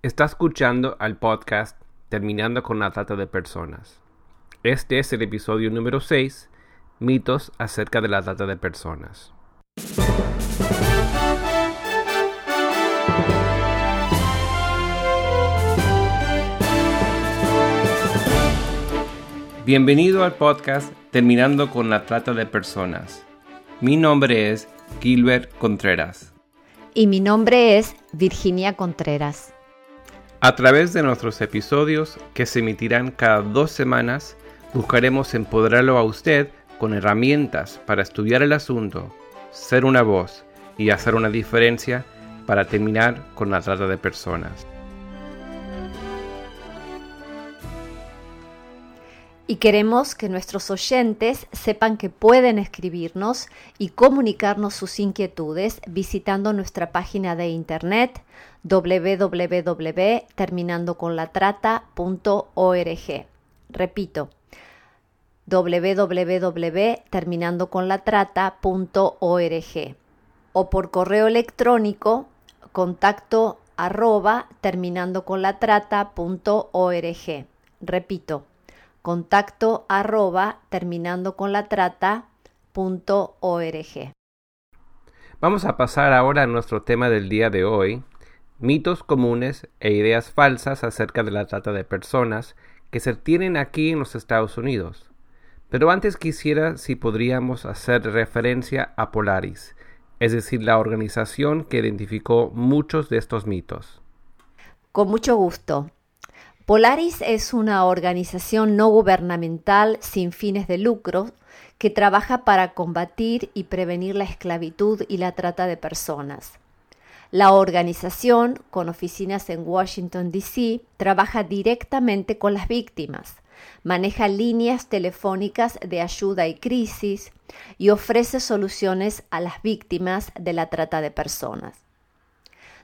Está escuchando al podcast Terminando con la Trata de Personas. Este es el episodio número 6, mitos acerca de la trata de personas. Bienvenido al podcast Terminando con la Trata de Personas. Mi nombre es Gilbert Contreras. Y mi nombre es Virginia Contreras. A través de nuestros episodios, que se emitirán cada dos semanas, buscaremos empoderarlo a usted con herramientas para estudiar el asunto, ser una voz y hacer una diferencia para terminar con la trata de personas. Y queremos que nuestros oyentes sepan que pueden escribirnos y comunicarnos sus inquietudes visitando nuestra página de internet www.terminandoconlatrata.org. Repito, www.terminandoconlatrata.org o por correo electrónico contacto arroba terminandoconlatrata.org. Repito, contacto arroba terminando con la trata Vamos a pasar ahora a nuestro tema del día de hoy, mitos comunes e ideas falsas acerca de la trata de personas que se tienen aquí en los Estados Unidos. Pero antes quisiera si podríamos hacer referencia a Polaris, es decir, la organización que identificó muchos de estos mitos. Con mucho gusto. Polaris es una organización no gubernamental sin fines de lucro que trabaja para combatir y prevenir la esclavitud y la trata de personas. La organización, con oficinas en Washington, D.C., trabaja directamente con las víctimas, maneja líneas telefónicas de ayuda y crisis y ofrece soluciones a las víctimas de la trata de personas.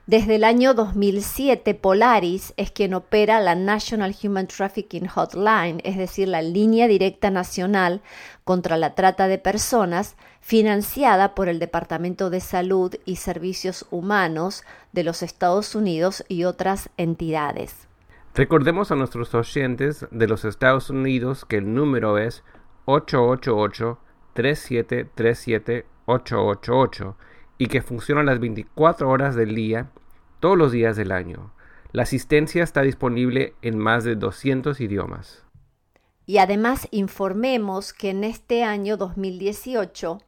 Desde el año 2007, Polaris es quien opera la National Human Trafficking Hotline, es decir, la línea directa nacional contra la trata de personas, financiada por el Departamento de Salud y Servicios Humanos de los Estados Unidos y otras entidades. Recordemos a nuestros oyentes de los Estados Unidos que el número es 888-3737-888 y que funciona las 24 horas del día, todos los días del año. La asistencia está disponible en más de 200 idiomas. Y además informemos que en este año 2018,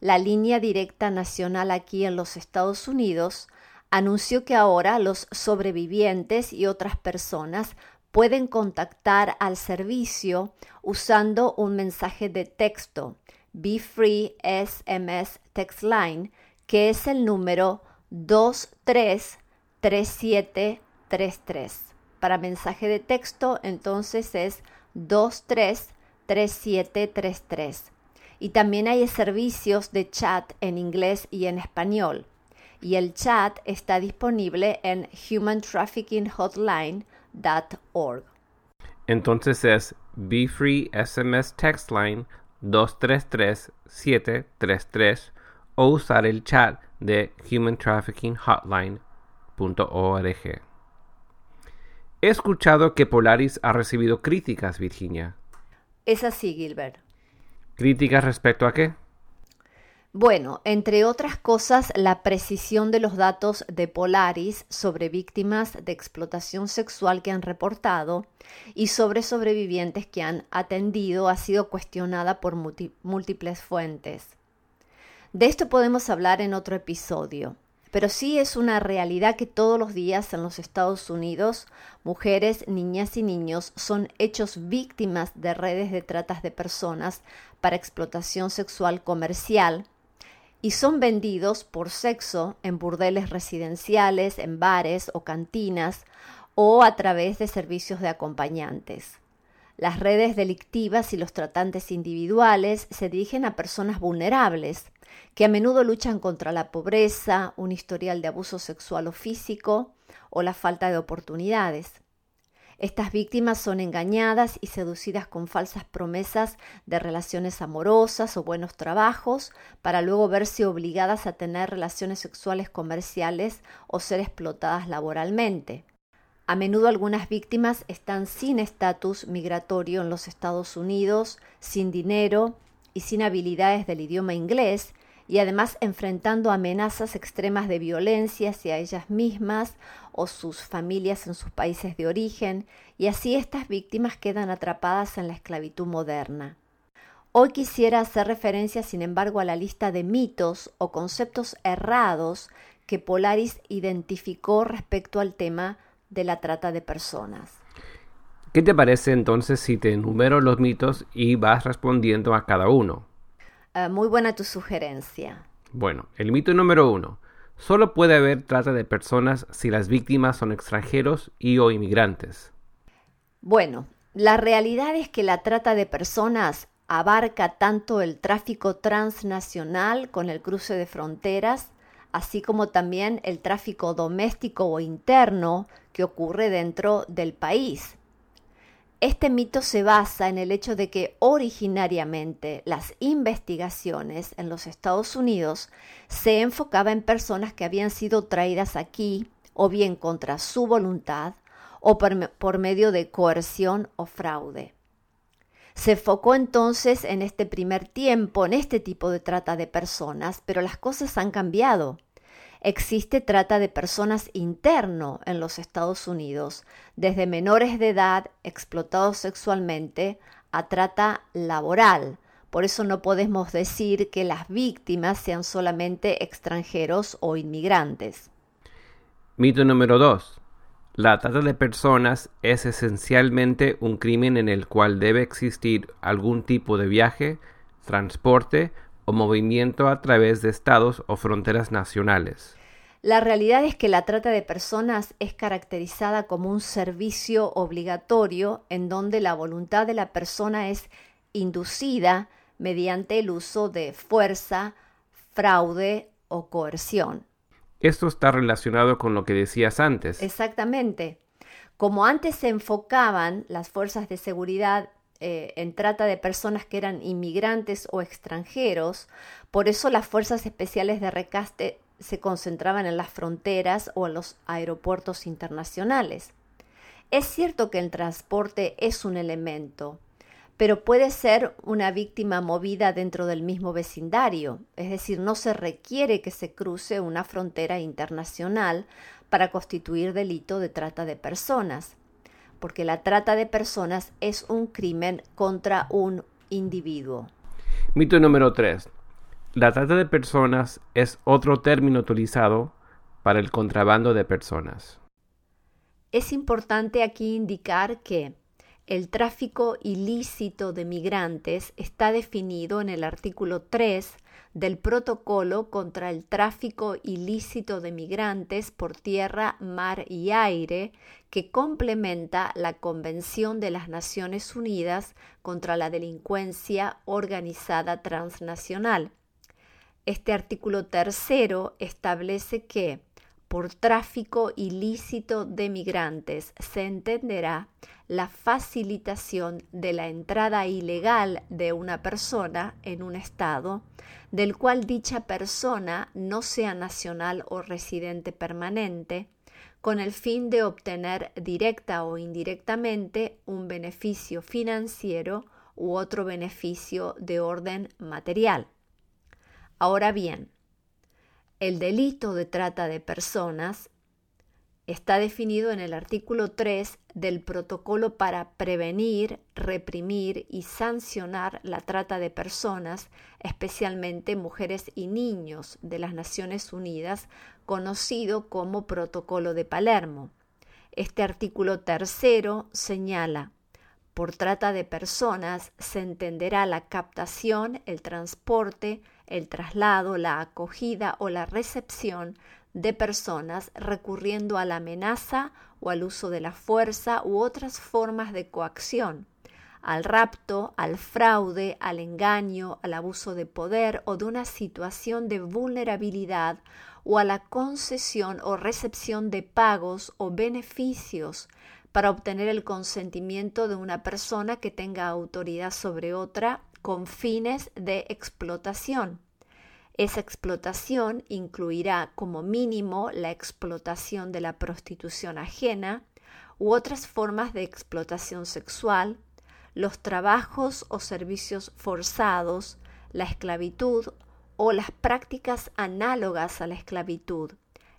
la línea directa nacional aquí en los Estados Unidos anunció que ahora los sobrevivientes y otras personas pueden contactar al servicio usando un mensaje de texto, Be Free SMS Text Line, que es el número 233733. Para mensaje de texto, entonces es 233733. Y también hay servicios de chat en inglés y en español. Y el chat está disponible en humantraffickinghotline.org. Entonces es Be Free SMS Text Line 233 733 o usar el chat de humantraffickinghotline.org. He escuchado que Polaris ha recibido críticas, Virginia. Es así, Gilbert. ¿Críticas respecto a qué? Bueno, entre otras cosas, la precisión de los datos de Polaris sobre víctimas de explotación sexual que han reportado y sobre sobrevivientes que han atendido ha sido cuestionada por múltiples fuentes. De esto podemos hablar en otro episodio, pero sí es una realidad que todos los días en los Estados Unidos mujeres, niñas y niños son hechos víctimas de redes de tratas de personas para explotación sexual comercial y son vendidos por sexo en burdeles residenciales, en bares o cantinas o a través de servicios de acompañantes. Las redes delictivas y los tratantes individuales se dirigen a personas vulnerables, que a menudo luchan contra la pobreza, un historial de abuso sexual o físico o la falta de oportunidades. Estas víctimas son engañadas y seducidas con falsas promesas de relaciones amorosas o buenos trabajos para luego verse obligadas a tener relaciones sexuales comerciales o ser explotadas laboralmente. A menudo algunas víctimas están sin estatus migratorio en los Estados Unidos, sin dinero y sin habilidades del idioma inglés, y además enfrentando amenazas extremas de violencia hacia ellas mismas o sus familias en sus países de origen, y así estas víctimas quedan atrapadas en la esclavitud moderna. Hoy quisiera hacer referencia, sin embargo, a la lista de mitos o conceptos errados que Polaris identificó respecto al tema de la trata de personas. ¿Qué te parece entonces si te enumero los mitos y vas respondiendo a cada uno? Uh, muy buena tu sugerencia. Bueno, el mito número uno. Solo puede haber trata de personas si las víctimas son extranjeros y o inmigrantes. Bueno, la realidad es que la trata de personas abarca tanto el tráfico transnacional con el cruce de fronteras, así como también el tráfico doméstico o interno que ocurre dentro del país. Este mito se basa en el hecho de que originariamente las investigaciones en los Estados Unidos se enfocaba en personas que habían sido traídas aquí o bien contra su voluntad o por, por medio de coerción o fraude. Se enfocó entonces en este primer tiempo, en este tipo de trata de personas, pero las cosas han cambiado. Existe trata de personas interno en los Estados Unidos, desde menores de edad explotados sexualmente a trata laboral. Por eso no podemos decir que las víctimas sean solamente extranjeros o inmigrantes. Mito número 2. La trata de personas es esencialmente un crimen en el cual debe existir algún tipo de viaje, transporte o movimiento a través de estados o fronteras nacionales. La realidad es que la trata de personas es caracterizada como un servicio obligatorio en donde la voluntad de la persona es inducida mediante el uso de fuerza, fraude o coerción. Esto está relacionado con lo que decías antes. Exactamente. Como antes se enfocaban las fuerzas de seguridad eh, en trata de personas que eran inmigrantes o extranjeros, por eso las fuerzas especiales de recaste se concentraban en las fronteras o en los aeropuertos internacionales. Es cierto que el transporte es un elemento, pero puede ser una víctima movida dentro del mismo vecindario, es decir, no se requiere que se cruce una frontera internacional para constituir delito de trata de personas, porque la trata de personas es un crimen contra un individuo. Mito número 3. La trata de personas es otro término utilizado para el contrabando de personas. Es importante aquí indicar que el tráfico ilícito de migrantes está definido en el artículo 3 del Protocolo contra el tráfico ilícito de migrantes por tierra, mar y aire, que complementa la Convención de las Naciones Unidas contra la Delincuencia Organizada Transnacional. Este artículo tercero establece que por tráfico ilícito de migrantes se entenderá la facilitación de la entrada ilegal de una persona en un estado del cual dicha persona no sea nacional o residente permanente, con el fin de obtener directa o indirectamente un beneficio financiero u otro beneficio de orden material. Ahora bien, el delito de trata de personas está definido en el artículo 3 del Protocolo para prevenir, reprimir y sancionar la trata de personas, especialmente mujeres y niños de las Naciones Unidas, conocido como Protocolo de Palermo. Este artículo tercero señala por trata de personas se entenderá la captación, el transporte, el traslado, la acogida o la recepción de personas recurriendo a la amenaza o al uso de la fuerza u otras formas de coacción, al rapto, al fraude, al engaño, al abuso de poder o de una situación de vulnerabilidad o a la concesión o recepción de pagos o beneficios para obtener el consentimiento de una persona que tenga autoridad sobre otra con fines de explotación. Esa explotación incluirá como mínimo la explotación de la prostitución ajena u otras formas de explotación sexual, los trabajos o servicios forzados, la esclavitud o las prácticas análogas a la esclavitud,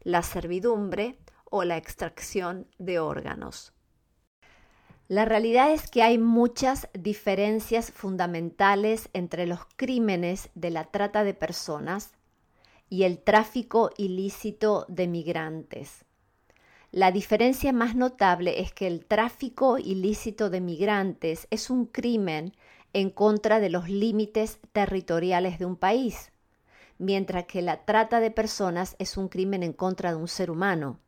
la servidumbre o la extracción de órganos. La realidad es que hay muchas diferencias fundamentales entre los crímenes de la trata de personas y el tráfico ilícito de migrantes. La diferencia más notable es que el tráfico ilícito de migrantes es un crimen en contra de los límites territoriales de un país, mientras que la trata de personas es un crimen en contra de un ser humano.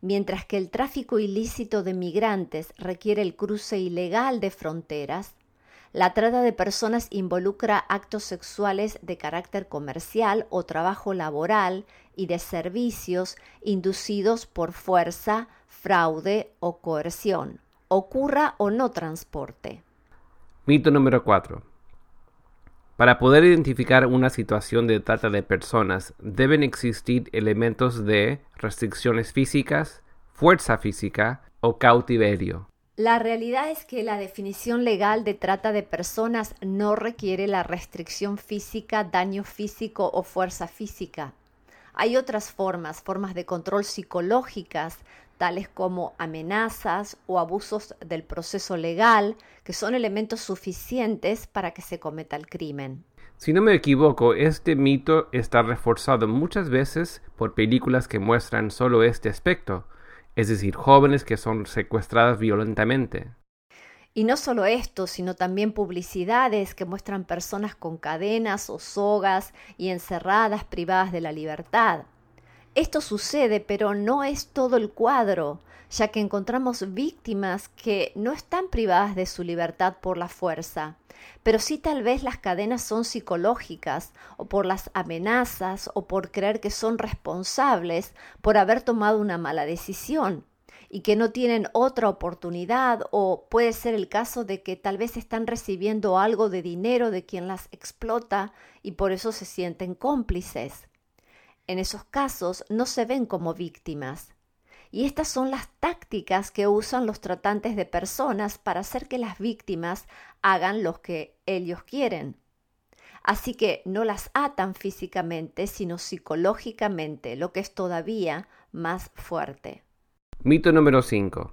Mientras que el tráfico ilícito de migrantes requiere el cruce ilegal de fronteras, la trata de personas involucra actos sexuales de carácter comercial o trabajo laboral y de servicios inducidos por fuerza, fraude o coerción, ocurra o no transporte. Mito número 4. Para poder identificar una situación de trata de personas deben existir elementos de restricciones físicas, fuerza física o cautiverio. La realidad es que la definición legal de trata de personas no requiere la restricción física, daño físico o fuerza física. Hay otras formas, formas de control psicológicas, tales como amenazas o abusos del proceso legal, que son elementos suficientes para que se cometa el crimen. Si no me equivoco, este mito está reforzado muchas veces por películas que muestran solo este aspecto, es decir, jóvenes que son secuestradas violentamente. Y no solo esto, sino también publicidades que muestran personas con cadenas o sogas y encerradas privadas de la libertad. Esto sucede, pero no es todo el cuadro, ya que encontramos víctimas que no están privadas de su libertad por la fuerza, pero sí tal vez las cadenas son psicológicas o por las amenazas o por creer que son responsables por haber tomado una mala decisión y que no tienen otra oportunidad o puede ser el caso de que tal vez están recibiendo algo de dinero de quien las explota y por eso se sienten cómplices. En esos casos no se ven como víctimas, y estas son las tácticas que usan los tratantes de personas para hacer que las víctimas hagan lo que ellos quieren. Así que no las atan físicamente, sino psicológicamente, lo que es todavía más fuerte. Mito número 5.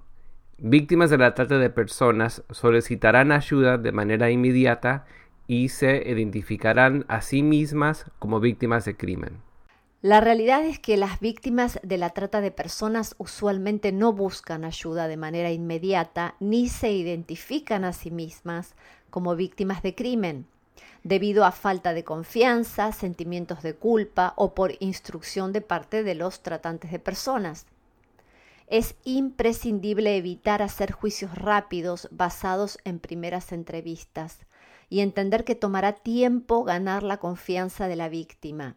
Víctimas de la trata de personas solicitarán ayuda de manera inmediata y se identificarán a sí mismas como víctimas de crimen. La realidad es que las víctimas de la trata de personas usualmente no buscan ayuda de manera inmediata ni se identifican a sí mismas como víctimas de crimen, debido a falta de confianza, sentimientos de culpa o por instrucción de parte de los tratantes de personas. Es imprescindible evitar hacer juicios rápidos basados en primeras entrevistas y entender que tomará tiempo ganar la confianza de la víctima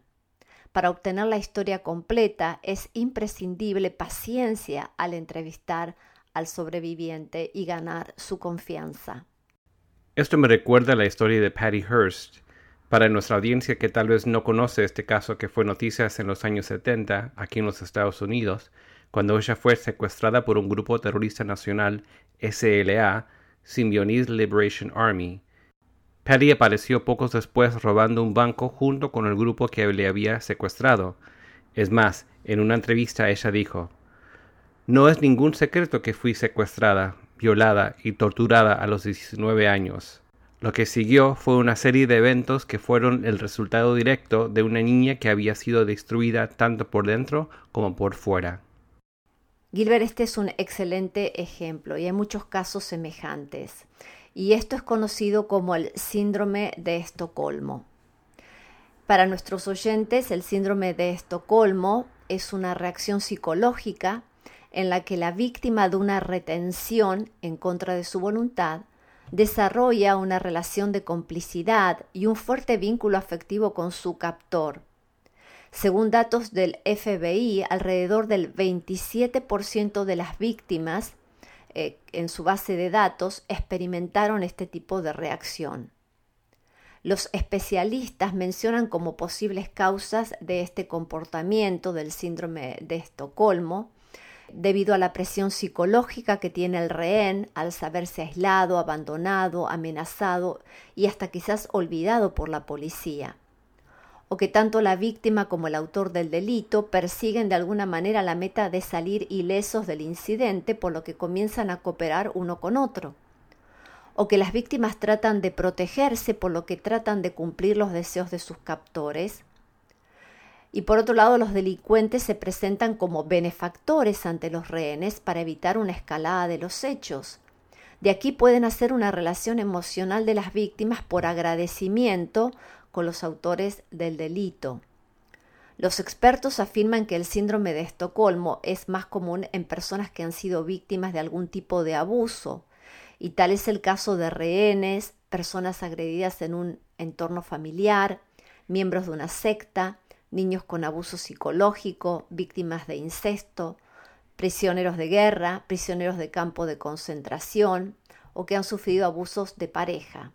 para obtener la historia completa es imprescindible paciencia al entrevistar al sobreviviente y ganar su confianza. Esto me recuerda a la historia de Patty Hearst. Para nuestra audiencia que tal vez no conoce este caso que fue noticias en los años 70 aquí en los Estados Unidos, cuando ella fue secuestrada por un grupo terrorista nacional SLA, Symbionese Liberation Army, Patty apareció pocos después robando un banco junto con el grupo que le había secuestrado. Es más, en una entrevista ella dijo, No es ningún secreto que fui secuestrada, violada y torturada a los 19 años. Lo que siguió fue una serie de eventos que fueron el resultado directo de una niña que había sido destruida tanto por dentro como por fuera. Gilbert, este es un excelente ejemplo y hay muchos casos semejantes y esto es conocido como el síndrome de Estocolmo. Para nuestros oyentes, el síndrome de Estocolmo es una reacción psicológica en la que la víctima de una retención en contra de su voluntad desarrolla una relación de complicidad y un fuerte vínculo afectivo con su captor. Según datos del FBI, alrededor del 27% de las víctimas eh, en su base de datos experimentaron este tipo de reacción. Los especialistas mencionan como posibles causas de este comportamiento del síndrome de Estocolmo debido a la presión psicológica que tiene el rehén al saberse aislado, abandonado, amenazado y hasta quizás olvidado por la policía. O que tanto la víctima como el autor del delito persiguen de alguna manera la meta de salir ilesos del incidente, por lo que comienzan a cooperar uno con otro. O que las víctimas tratan de protegerse, por lo que tratan de cumplir los deseos de sus captores y por otro lado los delincuentes se presentan como benefactores ante los rehenes para evitar una escalada de los hechos. De aquí pueden hacer una relación emocional de las víctimas por agradecimiento con los autores del delito. Los expertos afirman que el síndrome de Estocolmo es más común en personas que han sido víctimas de algún tipo de abuso, y tal es el caso de rehenes, personas agredidas en un entorno familiar, miembros de una secta, niños con abuso psicológico, víctimas de incesto, prisioneros de guerra, prisioneros de campo de concentración o que han sufrido abusos de pareja.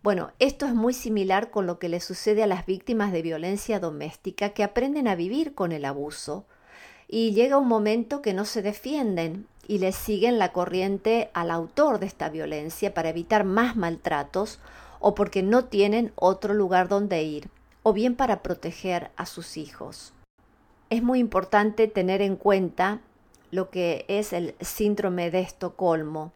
Bueno, esto es muy similar con lo que le sucede a las víctimas de violencia doméstica que aprenden a vivir con el abuso y llega un momento que no se defienden y le siguen la corriente al autor de esta violencia para evitar más maltratos o porque no tienen otro lugar donde ir o bien para proteger a sus hijos. Es muy importante tener en cuenta lo que es el síndrome de Estocolmo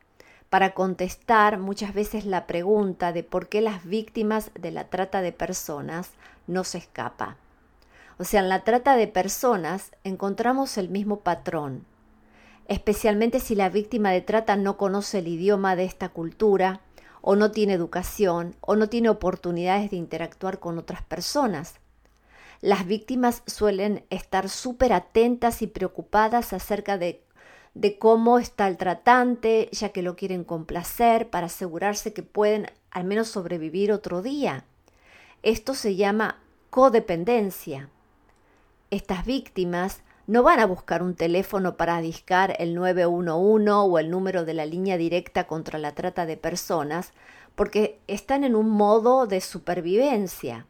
para contestar muchas veces la pregunta de por qué las víctimas de la trata de personas no se escapa. O sea, en la trata de personas encontramos el mismo patrón, especialmente si la víctima de trata no conoce el idioma de esta cultura, o no tiene educación o no tiene oportunidades de interactuar con otras personas. Las víctimas suelen estar súper atentas y preocupadas acerca de, de cómo está el tratante, ya que lo quieren complacer para asegurarse que pueden al menos sobrevivir otro día. Esto se llama codependencia. Estas víctimas no van a buscar un teléfono para discar el 911 o el número de la línea directa contra la trata de personas, porque están en un modo de supervivencia.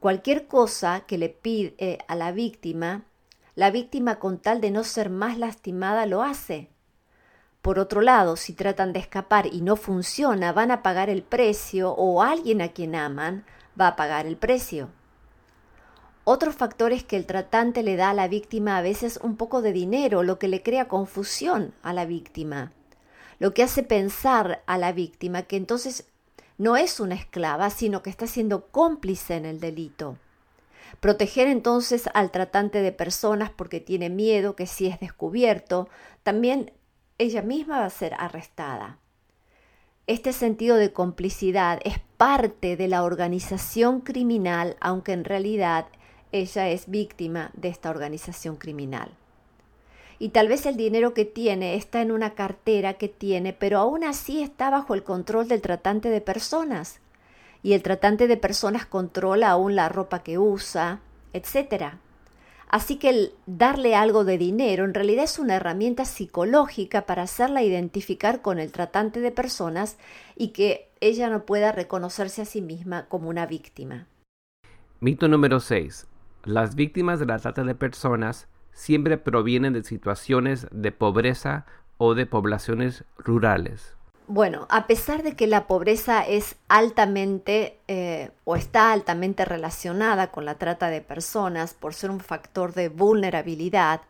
Cualquier cosa que le pide eh, a la víctima, la víctima con tal de no ser más lastimada lo hace. Por otro lado, si tratan de escapar y no funciona, van a pagar el precio o alguien a quien aman va a pagar el precio. Otro factor es que el tratante le da a la víctima a veces un poco de dinero, lo que le crea confusión a la víctima, lo que hace pensar a la víctima que entonces no es una esclava, sino que está siendo cómplice en el delito. Proteger entonces al tratante de personas porque tiene miedo que si es descubierto, también ella misma va a ser arrestada. Este sentido de complicidad es parte de la organización criminal, aunque en realidad ella es víctima de esta organización criminal. Y tal vez el dinero que tiene está en una cartera que tiene, pero aún así está bajo el control del tratante de personas. Y el tratante de personas controla aún la ropa que usa, etc. Así que el darle algo de dinero en realidad es una herramienta psicológica para hacerla identificar con el tratante de personas y que ella no pueda reconocerse a sí misma como una víctima. Mito número 6. Las víctimas de la trata de personas siempre provienen de situaciones de pobreza o de poblaciones rurales. Bueno, a pesar de que la pobreza es altamente eh, o está altamente relacionada con la trata de personas por ser un factor de vulnerabilidad,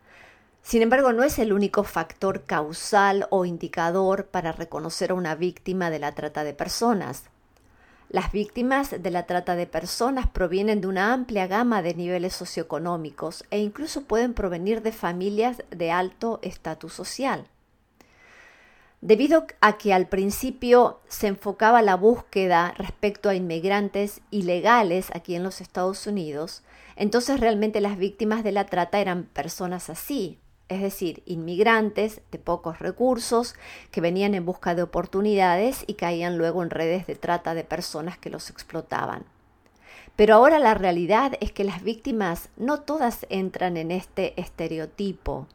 sin embargo no es el único factor causal o indicador para reconocer a una víctima de la trata de personas. Las víctimas de la trata de personas provienen de una amplia gama de niveles socioeconómicos e incluso pueden provenir de familias de alto estatus social. Debido a que al principio se enfocaba la búsqueda respecto a inmigrantes ilegales aquí en los Estados Unidos, entonces realmente las víctimas de la trata eran personas así, es decir, inmigrantes de pocos recursos que venían en busca de oportunidades y caían luego en redes de trata de personas que los explotaban. Pero ahora la realidad es que las víctimas no todas entran en este estereotipo.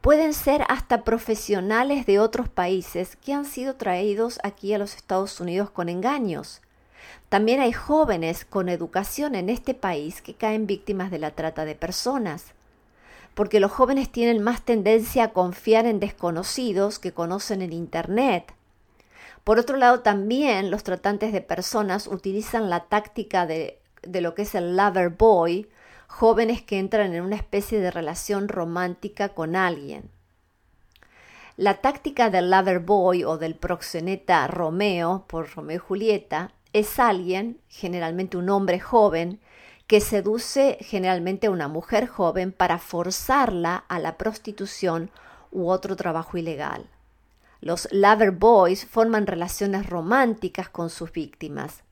Pueden ser hasta profesionales de otros países que han sido traídos aquí a los Estados Unidos con engaños. También hay jóvenes con educación en este país que caen víctimas de la trata de personas. porque los jóvenes tienen más tendencia a confiar en desconocidos que conocen en Internet. Por otro lado, también los tratantes de personas utilizan la táctica de, de lo que es el lover boy, jóvenes que entran en una especie de relación romántica con alguien. La táctica del lover boy o del proxeneta Romeo por Romeo y Julieta es alguien, generalmente un hombre joven, que seduce generalmente a una mujer joven para forzarla a la prostitución u otro trabajo ilegal. Los lover boys forman relaciones románticas con sus víctimas,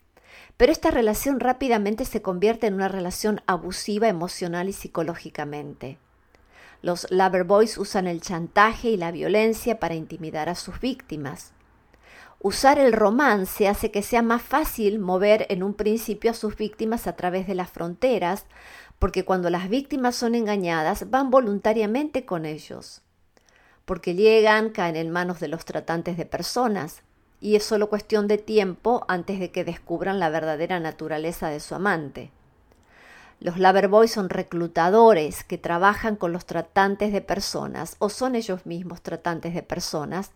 pero esta relación rápidamente se convierte en una relación abusiva emocional y psicológicamente. Los lover boys usan el chantaje y la violencia para intimidar a sus víctimas. Usar el romance hace que sea más fácil mover en un principio a sus víctimas a través de las fronteras, porque cuando las víctimas son engañadas van voluntariamente con ellos, porque llegan, caen en manos de los tratantes de personas, y es solo cuestión de tiempo antes de que descubran la verdadera naturaleza de su amante. Los loverboys son reclutadores que trabajan con los tratantes de personas o son ellos mismos tratantes de personas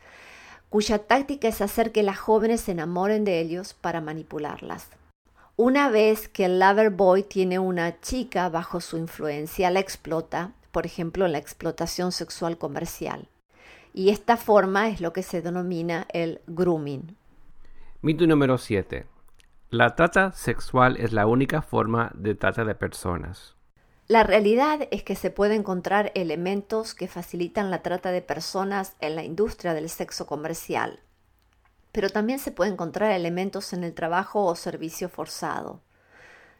cuya táctica es hacer que las jóvenes se enamoren de ellos para manipularlas. Una vez que el lover boy tiene una chica bajo su influencia, la explota, por ejemplo, la explotación sexual comercial. Y esta forma es lo que se denomina el grooming. Mito número 7. La trata sexual es la única forma de trata de personas. La realidad es que se puede encontrar elementos que facilitan la trata de personas en la industria del sexo comercial, pero también se puede encontrar elementos en el trabajo o servicio forzado.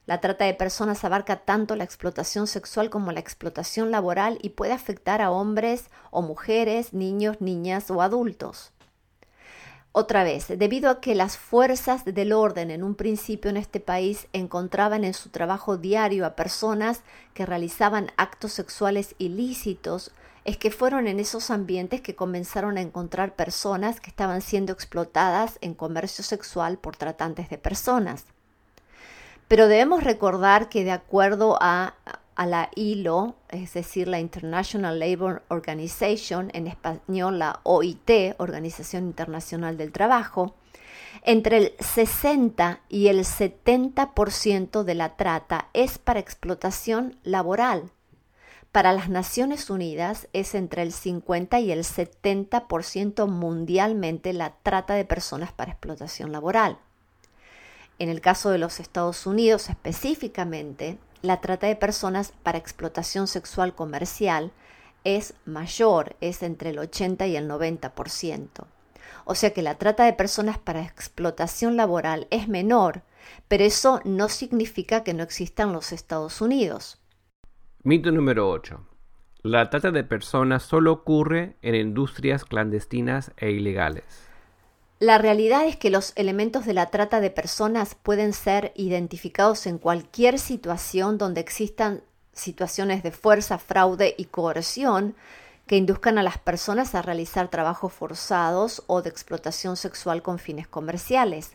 La trata de personas abarca tanto la explotación sexual como la explotación laboral y puede afectar a hombres o mujeres, niños, niñas o adultos. Otra vez, debido a que las fuerzas del orden en un principio en este país encontraban en su trabajo diario a personas que realizaban actos sexuales ilícitos, es que fueron en esos ambientes que comenzaron a encontrar personas que estaban siendo explotadas en comercio sexual por tratantes de personas. Pero debemos recordar que de acuerdo a la ILO, es decir, la International Labour Organization, en español la OIT, Organización Internacional del Trabajo, entre el 60 y el 70% de la trata es para explotación laboral. Para las Naciones Unidas es entre el 50 y el 70% mundialmente la trata de personas para explotación laboral. En el caso de los Estados Unidos específicamente, la trata de personas para explotación sexual comercial es mayor, es entre el 80 y el 90%. O sea que la trata de personas para explotación laboral es menor, pero eso no significa que no existan los Estados Unidos. Mito número 8. La trata de personas solo ocurre en industrias clandestinas e ilegales. La realidad es que los elementos de la trata de personas pueden ser identificados en cualquier situación donde existan situaciones de fuerza, fraude y coerción que induzcan a las personas a realizar trabajos forzados o de explotación sexual con fines comerciales.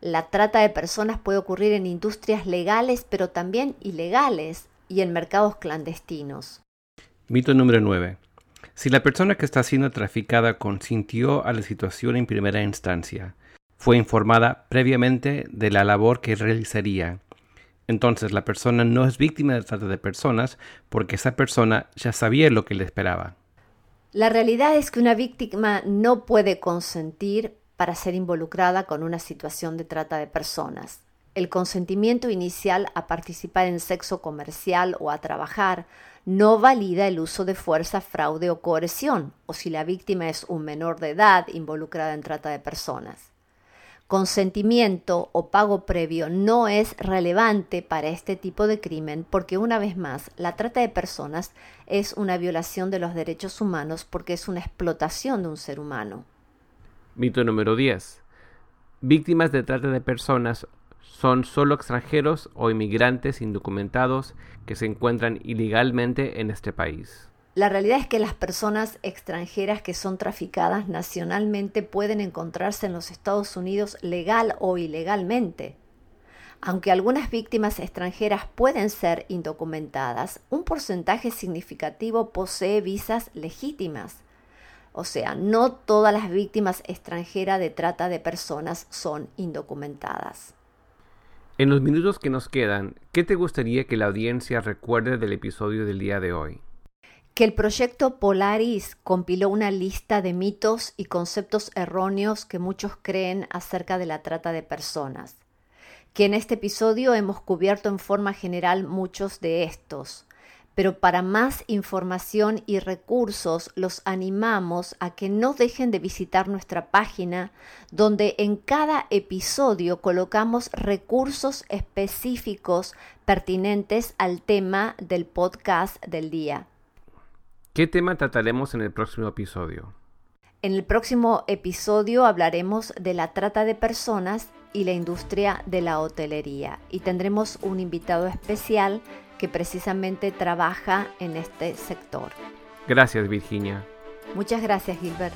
La trata de personas puede ocurrir en industrias legales pero también ilegales y en mercados clandestinos. Mito número 9. Si la persona que está siendo traficada consintió a la situación en primera instancia, fue informada previamente de la labor que realizaría, entonces la persona no es víctima de trata de personas porque esa persona ya sabía lo que le esperaba. La realidad es que una víctima no puede consentir para ser involucrada con una situación de trata de personas. El consentimiento inicial a participar en sexo comercial o a trabajar no valida el uso de fuerza, fraude o coerción, o si la víctima es un menor de edad involucrada en trata de personas. Consentimiento o pago previo no es relevante para este tipo de crimen porque una vez más la trata de personas es una violación de los derechos humanos porque es una explotación de un ser humano. Mito número 10. Víctimas de trata de personas son solo extranjeros o inmigrantes indocumentados que se encuentran ilegalmente en este país. La realidad es que las personas extranjeras que son traficadas nacionalmente pueden encontrarse en los Estados Unidos legal o ilegalmente. Aunque algunas víctimas extranjeras pueden ser indocumentadas, un porcentaje significativo posee visas legítimas. O sea, no todas las víctimas extranjeras de trata de personas son indocumentadas. En los minutos que nos quedan, ¿qué te gustaría que la audiencia recuerde del episodio del día de hoy? Que el proyecto Polaris compiló una lista de mitos y conceptos erróneos que muchos creen acerca de la trata de personas que en este episodio hemos cubierto en forma general muchos de estos. Pero para más información y recursos los animamos a que no dejen de visitar nuestra página donde en cada episodio colocamos recursos específicos pertinentes al tema del podcast del día. ¿Qué tema trataremos en el próximo episodio? En el próximo episodio hablaremos de la trata de personas y la industria de la hotelería y tendremos un invitado especial que precisamente trabaja en este sector. Gracias Virginia. Muchas gracias Gilbert.